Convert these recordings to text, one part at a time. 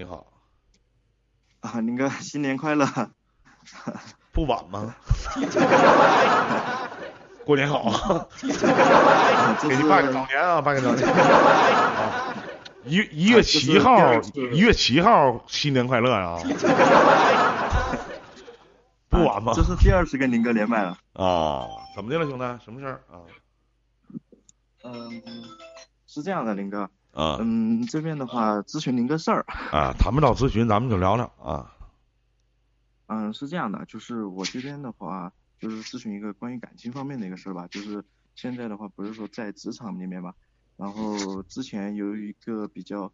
你好。啊，林哥，新年快乐！不晚吗？过年好，给你拜个早年啊，拜个早年。一一月七号，一月七号，新年快乐呀！不晚吗？这是第二次跟林哥连麦了。啊，怎么的了，兄弟？什么事儿啊？嗯，是这样的，林哥。啊。嗯，这边的话咨询您个事儿。啊，谈不到咨询，咱们就聊聊啊。嗯，是这样的，就是我这边的话，就是咨询一个关于感情方面的一个事儿吧。就是现在的话，不是说在职场里面嘛，然后之前有一个比较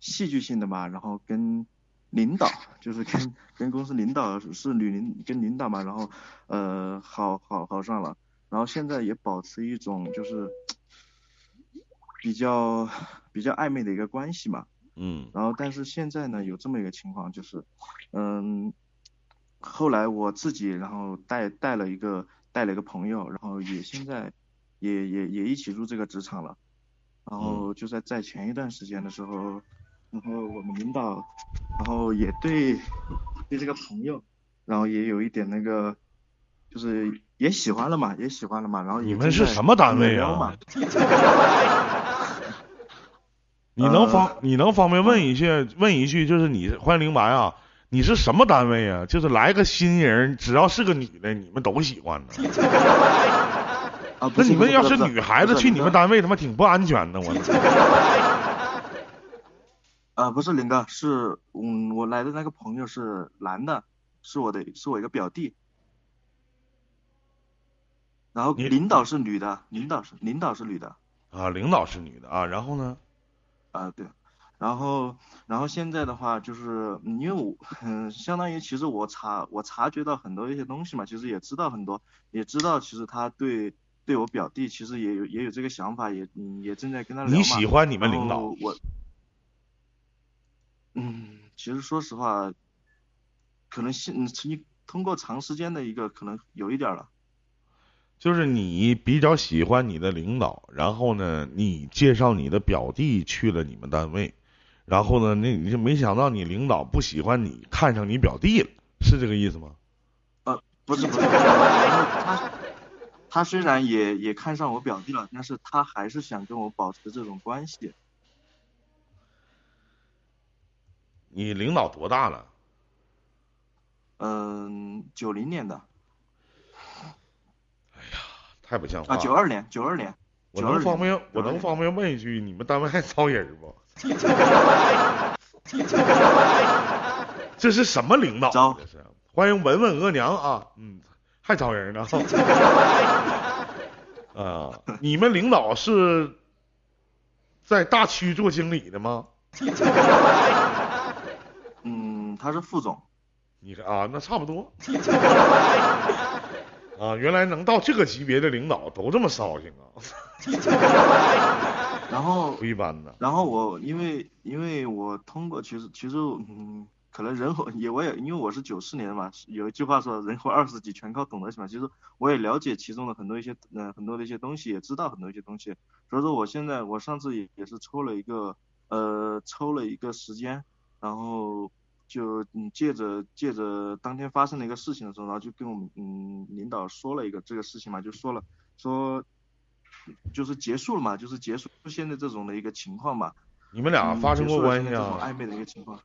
戏剧性的嘛，然后跟领导，就是跟 跟公司领导是女领跟领导嘛，然后呃好好好上了，然后现在也保持一种就是比较比较暧昧的一个关系嘛。嗯。然后但是现在呢，有这么一个情况，就是嗯。后来我自己，然后带带了一个带了一个朋友，然后也现在也也也一起入这个职场了，然后就在在前一段时间的时候，然后我们领导，然后也对对这个朋友，然后也有一点那个，就是也喜欢了嘛，也喜欢了嘛，然后你们是什么单位啊？你能方你能方便问一下问一句，就是你欢迎灵白啊？你是什么单位啊？就是来个新人，只要是个女的，你们都喜欢呢。啊，那你们要是女孩子去你们单位，他妈挺不安全的，我。啊，不是林哥，是嗯，我来的那个朋友是男的，是我的，是我一个表弟。然后领导是女的，领导是领导是女的。啊，领导是女的啊，然后呢？啊，对。然后，然后现在的话就是，因为我，嗯，相当于其实我察我察觉到很多一些东西嘛，其实也知道很多，也知道其实他对对我表弟其实也有也有这个想法，也嗯也正在跟他聊你喜欢你们领导？我，嗯，其实说实话，可能现你通过长时间的一个可能有一点了。就是你比较喜欢你的领导，然后呢，你介绍你的表弟去了你们单位。然后呢？那你就没想到你领导不喜欢你，看上你表弟了，是这个意思吗？呃，不是不是，他他虽然也也看上我表弟了，但是他还是想跟我保持这种关系。你领导多大了？嗯，九零年的。太不像话！啊，九二年，九二年。我能方便我能方便问一句，你们单位还招人不？这是什么领导？招，这是欢迎文文额娘啊，嗯，还招人呢。啊，你们领导是在大区做经理的吗？嗯，他是副总。你看啊，那差不多。啊，原来能到这个级别的领导都这么骚性啊！然后 不一般的。然后我因为因为我通过其实其实嗯，可能人活也我也因为我是九四年的嘛，有一句话说人活二十几全靠懂得嘛。其实我也了解其中的很多一些嗯很多的一些东西，也知道很多一些东西。所以说我现在我上次也也是抽了一个呃抽了一个时间，然后。就嗯，借着借着当天发生的一个事情的时候，然后就跟我们嗯领导说了一个这个事情嘛，就说了说就是结束了嘛，就是结束现在这种的一个情况嘛。你们俩发生过关系啊？暧昧的一个情况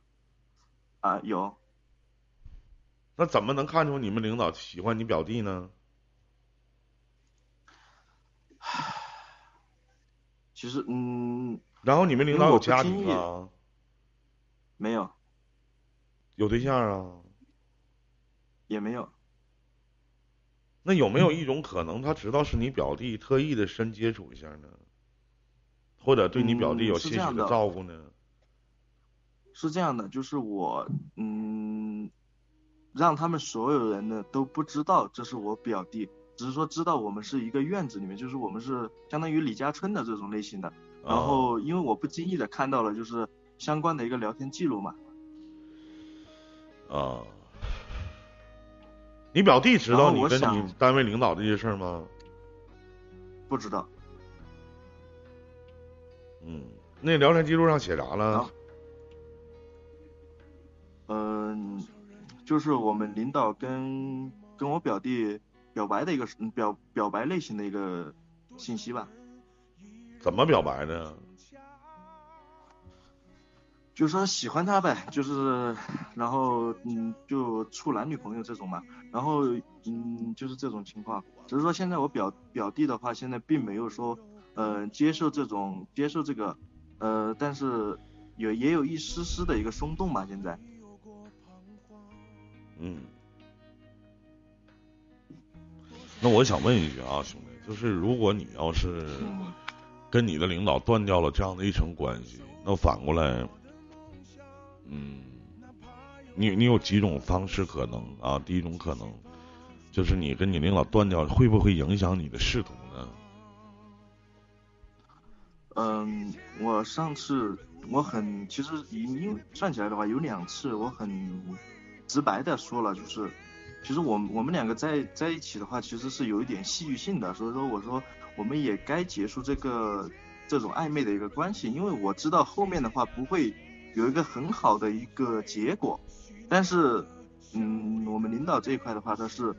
啊，有。那怎么能看出你们领导喜欢你表弟呢？其实嗯。然后你们领导有家庭啊？没有。有对象啊？也没有。那有没有一种可能，他知道是你表弟，特意的深接触一下呢？或者对你表弟有些许的照顾呢？是这样的，就是我嗯，让他们所有人呢都不知道这是我表弟，只是说知道我们是一个院子里面，就是我们是相当于李家村的这种类型的。然后因为我不经意的看到了，就是相关的一个聊天记录嘛。啊，你表弟知道你跟你单位领导这些事儿吗？不知道。嗯，那聊天记录上写啥了？嗯就是我们领导跟跟我表弟表白的一个嗯表表白类型的一个信息吧。怎么表白的？就说喜欢他呗，就是然后嗯就处男女朋友这种嘛，然后嗯就是这种情况。只是说现在我表表弟的话，现在并没有说呃接受这种接受这个呃，但是有也有一丝丝的一个松动吧，现在。嗯。那我想问一句啊，兄弟，就是如果你要是跟你的领导断掉了这样的一层关系，那反过来。嗯，你你有几种方式可能啊？第一种可能就是你跟你领导断掉，会不会影响你的仕途呢？嗯，我上次我很其实因为算起来的话有两次，我很直白的说了，就是其实我我们两个在在一起的话，其实是有一点戏剧性的，所以说我说我们也该结束这个这种暧昧的一个关系，因为我知道后面的话不会。有一个很好的一个结果，但是，嗯，我们领导这一块的话，他是，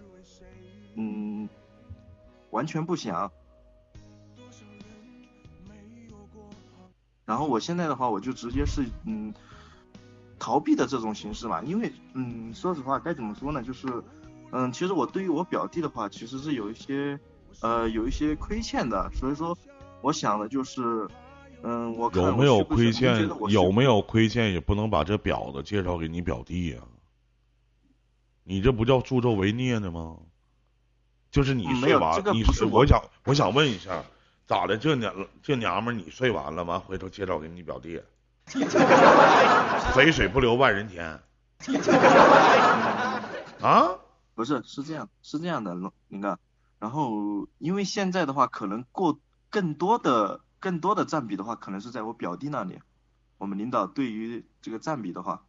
嗯，完全不想。然后我现在的话，我就直接是，嗯，逃避的这种形式嘛，因为，嗯，说实话，该怎么说呢？就是，嗯，其实我对于我表弟的话，其实是有一些，呃，有一些亏欠的，所以说，我想的就是。嗯，我有没有亏欠？有没有亏欠？也不能把这婊子介绍给你表弟呀。你这不叫助纣为虐呢吗？就是你睡完，你我想我想问一下，咋的？这娘这娘们你睡完了，完回头介绍给你表弟，肥水不流外人田。啊？不是，是这样，是这样的，林哥。然后，因为现在的话，可能过更多的。更多的占比的话，可能是在我表弟那里。我们领导对于这个占比的话，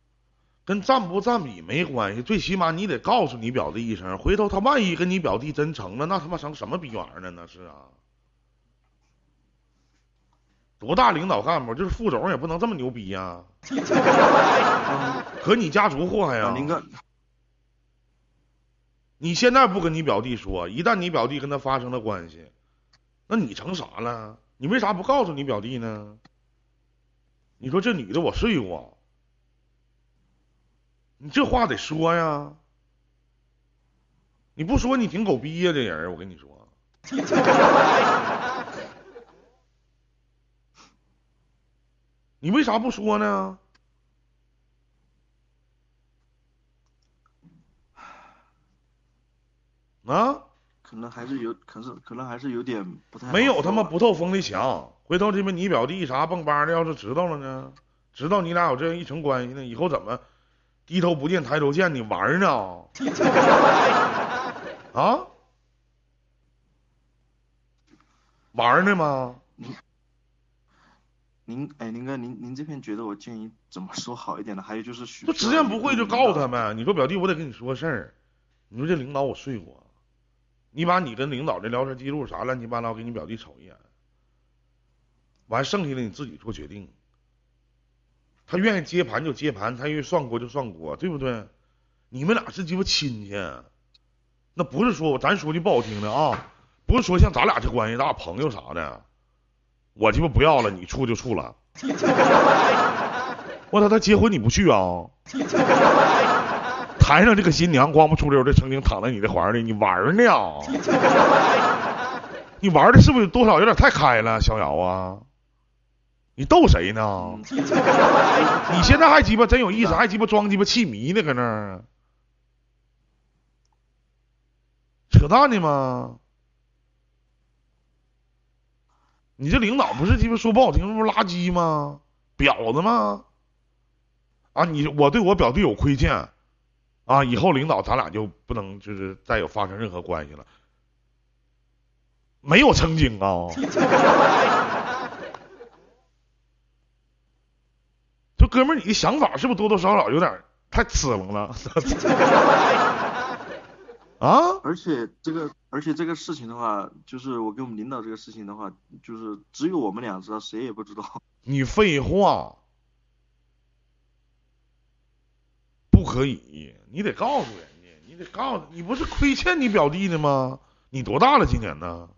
跟占不占比没关系，最起码你得告诉你表弟一声，回头他万一跟你表弟真成了，那他妈成什么逼玩意儿了？那是啊，多大领导干部，就是副总也不能这么牛逼呀。可你家族祸害呀。林哥，你现在不跟你表弟说，一旦你表弟跟他发生了关系，那你成啥了？你为啥不告诉你表弟呢？你说这女的我睡过，你这话得说呀！你不说你挺狗逼呀，这人我跟你说。你为啥不说呢？啊？可能还是有，可是可能还是有点不太。没有他妈不透风的墙，回头这边你表弟啥蹦吧的，要是知道了呢？知道你俩有这样一层关系呢，以后怎么低头不见抬头见？你玩呢？啊？玩呢吗？您哎，林哥，您您这边觉得我建议怎么说好一点呢？还有就是，不直言不讳就告诉他们，你说表弟，我得跟你说个事儿，你说这领导我睡过。你把你跟领导的聊天记录啥乱七八糟给你表弟瞅一眼，完剩下的你自己做决定。他愿意接盘就接盘，他愿意涮锅就涮锅，对不对？你们俩是鸡巴亲戚，那不是说咱说句不好听的啊，不是说像咱俩这关系，咱俩朋友啥的。我鸡巴不要了，你处就处了。我操，他结婚你不去啊？台上这个新娘光不出溜的，曾经躺在你的怀里，你玩呢？你玩的是不是多少有点太开了，逍遥啊？你逗谁呢？你现在还鸡巴真有意思，还鸡巴装鸡巴气迷呢，搁那儿扯淡呢吗？你这领导不是鸡巴说不好听，不是垃圾吗？婊子吗？啊，你我对我表弟有亏欠。啊，以后领导咱俩就不能就是再有发生任何关系了，没有曾经啊，就哥们儿，你的想法是不是多多少少有点太次楞了？啊？而且这个，而且这个事情的话，就是我跟我们领导这个事情的话，就是只有我们俩知道，谁也不知道。你废话。不可以，你得告诉人家，你得告诉，你不是亏欠你表弟的吗？你多大了？今年呢？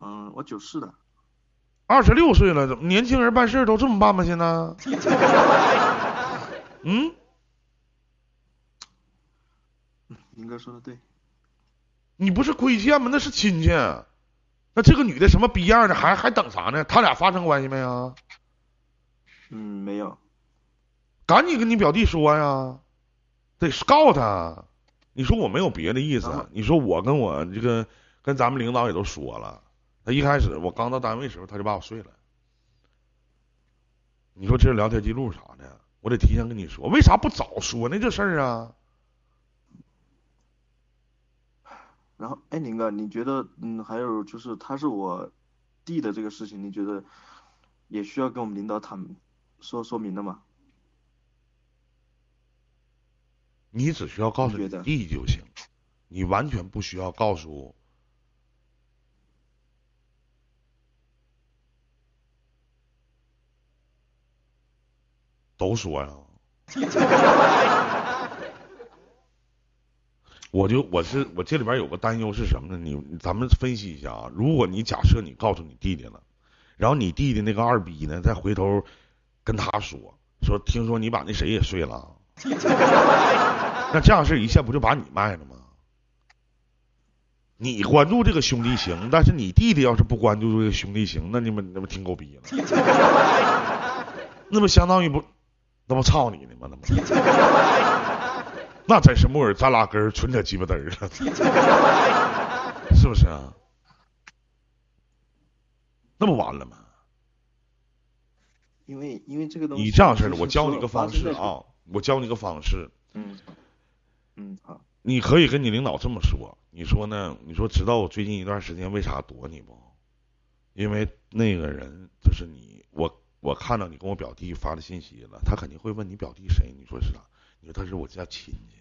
嗯，我九四的。二十六岁了，怎么年轻人办事都这么办吗？现在？嗯？林哥说的对。你不是亏欠吗？那是亲戚。那这个女的什么逼样的？还还等啥呢？他俩发生关系没有？嗯，没有。赶紧跟你表弟说呀，得告他。你说我没有别的意思，你说我跟我这个跟咱们领导也都说了。他一开始我刚到单位时候，他就把我睡了。你说这是聊天记录啥的，我得提前跟你说，为啥不早说呢？这事儿啊。然后，哎，宁哥，你觉得，嗯，还有就是他是我弟的这个事情，你觉得也需要跟我们领导谈说说明的吗？你只需要告诉你弟就行，你完全不需要告诉。都说呀，我就我是我这里边有个担忧是什么呢？你咱们分析一下啊，如果你假设你告诉你弟弟了，然后你弟弟那个二逼呢，再回头跟他说说，听说你把那谁也睡了，那这样事一下不就把你卖了吗？你关注这个兄弟情，但是你弟弟要是不关注这个兄弟情，那你们那不挺狗逼了？那不相当于不。那不操你呢吗？那不，那真是木耳扎拉根儿，纯扯鸡巴嘚儿了，是不是啊？那不完了吗？因为因为这个东西，你这样式的，我教你个方式啊，我教你个方式。嗯嗯好。你可以跟你领导这么说，你说呢？你说知道我最近一段时间为啥躲你不？因为那个人就是你我。我看到你跟我表弟发的信息了，他肯定会问你表弟谁？你说是啥？你说他是我家亲戚。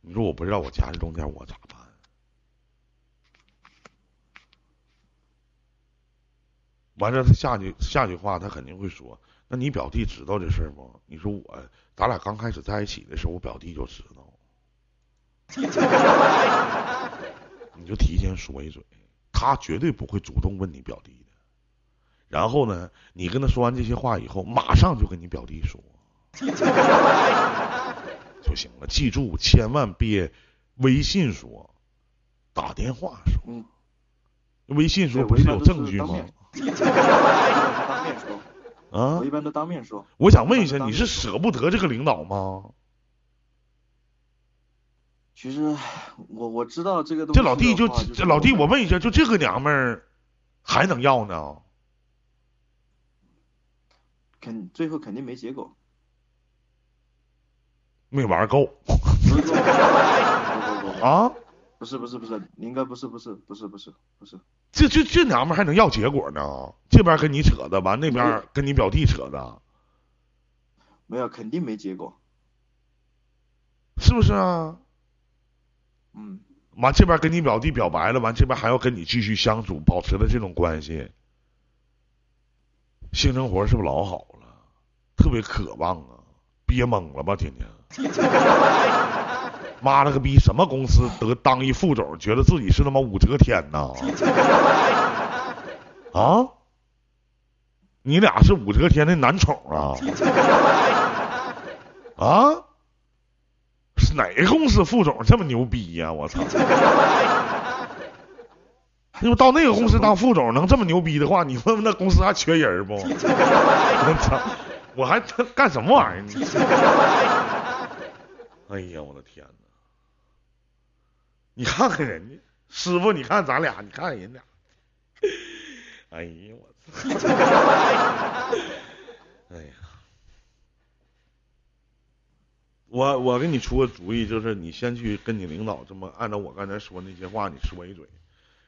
你说我不知道我家是中间，我咋办？完了，他下句下句话，他肯定会说：“那你表弟知道这事儿不？”你说我，咱俩刚开始在一起的时候，我表弟就知道。你就提前说一嘴，他绝对不会主动问你表弟的。然后呢，你跟他说完这些话以后，马上就跟你表弟说 就行了。记住，千万别微信说，打电话说。嗯。微信说不是有证据吗？当面说。啊。我一般都当面说。我想问一下，你是舍不得这个领导吗？其实，我我知道这个东西。这老弟就这老弟，我问一下，就这个娘们儿还能要呢？肯最后肯定没结果，没玩够。啊？不是不是不是，应该不是不是不是不是不是。这这这娘们还能要结果呢？这边跟你扯的，完那边跟你表弟扯的。没有，肯定没结果。是不是啊？嗯。完这边跟你表弟表白了，完这边还要跟你继续相处，保持的这种关系。性生活是不是老好了？特别渴望啊，憋懵了吧？天天，妈了个逼！什么公司得当一副总，觉得自己是他妈武则天呐？啊？你俩是武则天的男宠啊？啊？是哪个公司副总这么牛逼呀？我操！那么到那个公司当副总能这么牛逼的话，你问问那公司还缺人不？我操！我还干什么玩意儿？你？哎呀，我的天哪！你看看人家师傅，你看咱俩，你看人俩。哎呀，我操！哎呀，我我给你出个主意，就是你先去跟你领导这么按照我刚才说那些话，你说一嘴。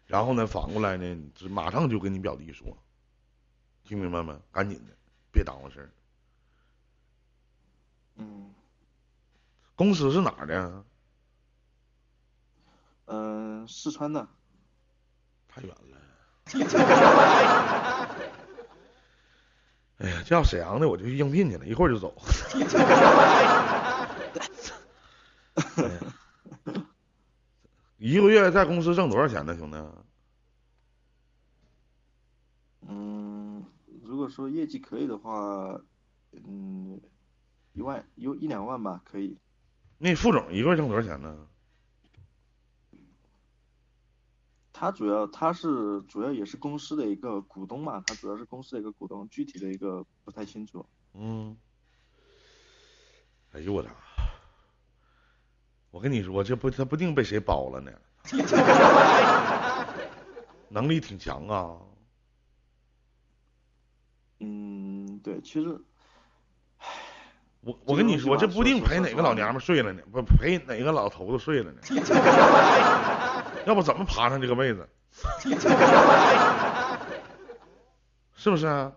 然后呢，反过来呢，你马上就跟你表弟说，听明白没？赶紧的，别耽误事儿。嗯。公司是哪儿的？嗯，四川的。太远了。哎呀，这要沈阳的我就去应聘去了，一会儿就走。哎一个月在公司挣多少钱呢，兄弟？嗯，如果说业绩可以的话，嗯，一万有一两万吧，可以。那副总一个月挣多少钱呢？他主要他是主要也是公司的一个股东嘛，他主要是公司的一个股东，具体的一个不太清楚。嗯。哎呦我操！我跟你说，这不他不定被谁包了呢。能力挺强啊。嗯，对，其实，我我跟你说，这这不定陪哪个老娘们睡了呢，不陪哪个老头子睡了呢。要不怎么爬上这个位子？是不是啊？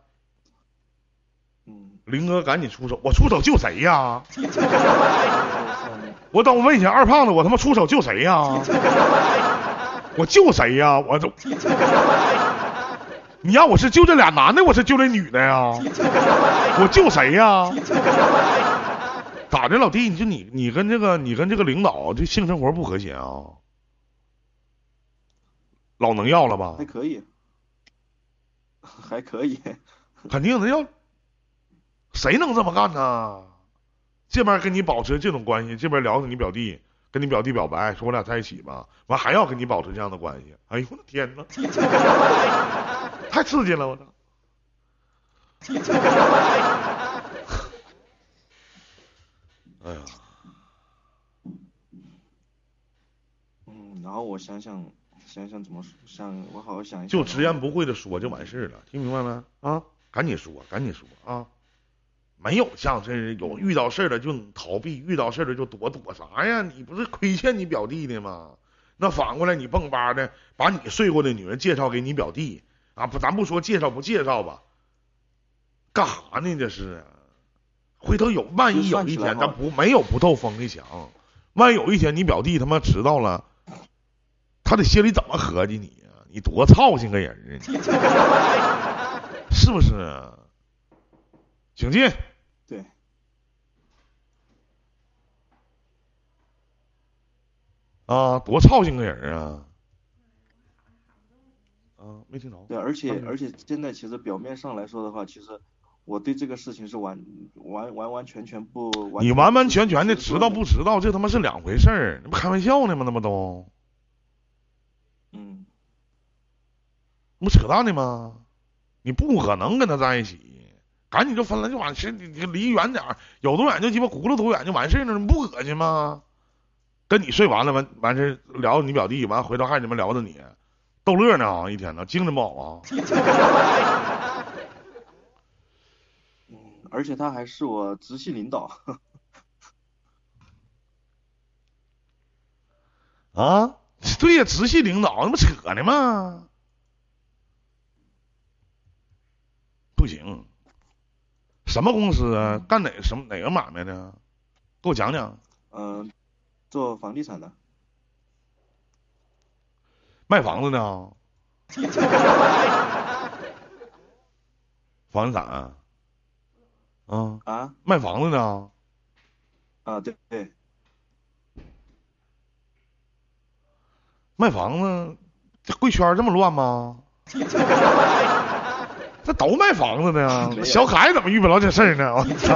嗯，林哥赶紧出手，我出手救谁呀？嗯 我等我问一下二胖子，我他妈出手救谁呀？我救谁呀？我这，你让我是救这俩男的，我是救这女的呀？我救谁呀？咋的，老弟？你就你你跟这个你跟这个领导这性生活不和谐啊？老能要了吧还？可以，还可以。肯定的要，谁能这么干呢？这边跟你保持这种关系，这边聊着你表弟，跟你表弟表白，说我俩在一起吧，完还要跟你保持这样的关系。哎呦我的天呐，太刺激了，我操！哎呀，嗯，然后我想想想想怎么说想，我好好想一想。就直言不讳的说就完事了，听明白没？啊，赶紧说，赶紧说啊！没有像这有遇到事儿了就逃避，遇到事儿了就躲，躲啥呀？你不是亏欠你表弟的吗？那反过来你蹦吧的把你睡过的女人介绍给你表弟啊？不，咱不说介绍不介绍吧，干啥呢？这是，回头有万一有一天咱不没有不透风的墙，万一有一天你表弟他妈知道了，他得心里怎么合计你呀、你多操心个人啊你，是不是啊？请进。对，啊，多操心个人啊！啊，没听着。对，而且嗯而且现在其实表面上来说的话，其实我对这个事情是完完完完全全不完全你完完全全的知道不知道，这他妈是两回事儿，那不开玩笑呢吗？那么都，嗯，那不扯淡呢吗？你不可能跟他在一起，赶紧就分了就完事，你你离远点儿，有多远就鸡巴轱辘多远就完事儿了，你不恶心吗？跟你睡完了完完事儿聊你表弟，完回头还你们聊着你，逗乐呢啊，一天呢，精神不好啊？嗯，而且他还是我直系领导，啊，对呀，直系领导，那不扯呢吗？不行，什么公司啊？干哪什么哪个买卖的？给我讲讲。嗯、做房地产的，卖房子呢？房地产啊？啊，啊卖房子呢？啊，对对，卖房子，这贵圈这么乱吗？这都卖房子的小凯怎么遇不着这事儿呢？我操！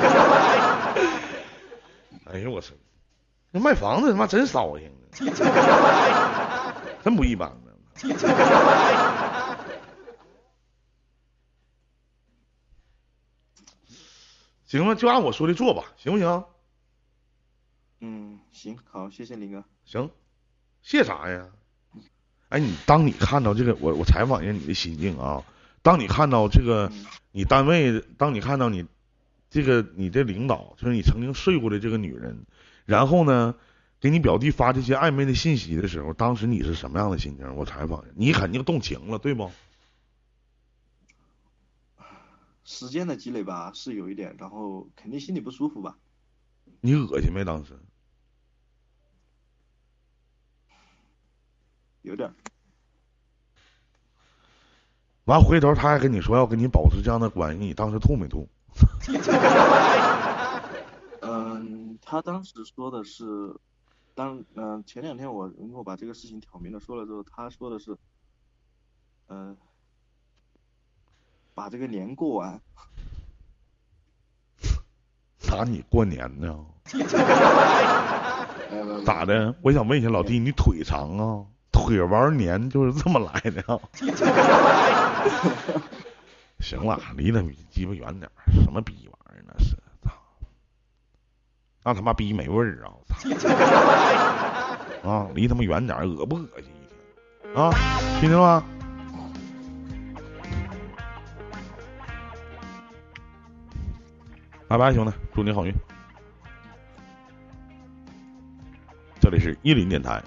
哎呦我操！那卖房子他妈真骚性，真不一般呢。行了，就按我说的做吧，行不行？嗯，行，好，谢谢林哥，行，谢啥呀？哎，你当你看到这个，我我采访一下你的心境啊。当你看到这个嗯你单位，当你看到你这个你的领导，就是你曾经睡过的这个女人，然后呢，给你表弟发这些暧昧的信息的时候，当时你是什么样的心情？我采访一下，你肯定动情了，对不？时间的积累吧是有一点，然后肯定心里不舒服吧，你恶心没？当时有点儿，完回头他还跟你说要跟你保持这样的关系，你当时吐没吐？嗯，他当时说的是，当嗯前两天我如果把这个事情挑明了说了之后，他说的是，嗯，把这个年过完。打你过年呢？咋的？我想问一下老弟，你腿长啊？腿玩年就是这么来的。行了，离他鸡巴远点什么逼玩意儿那是？操！那他妈逼没味儿啊！操！啊，离他妈远点恶不恶心一天？啊，听见了吗？拜拜，兄弟，祝你好运。这里是一林电台。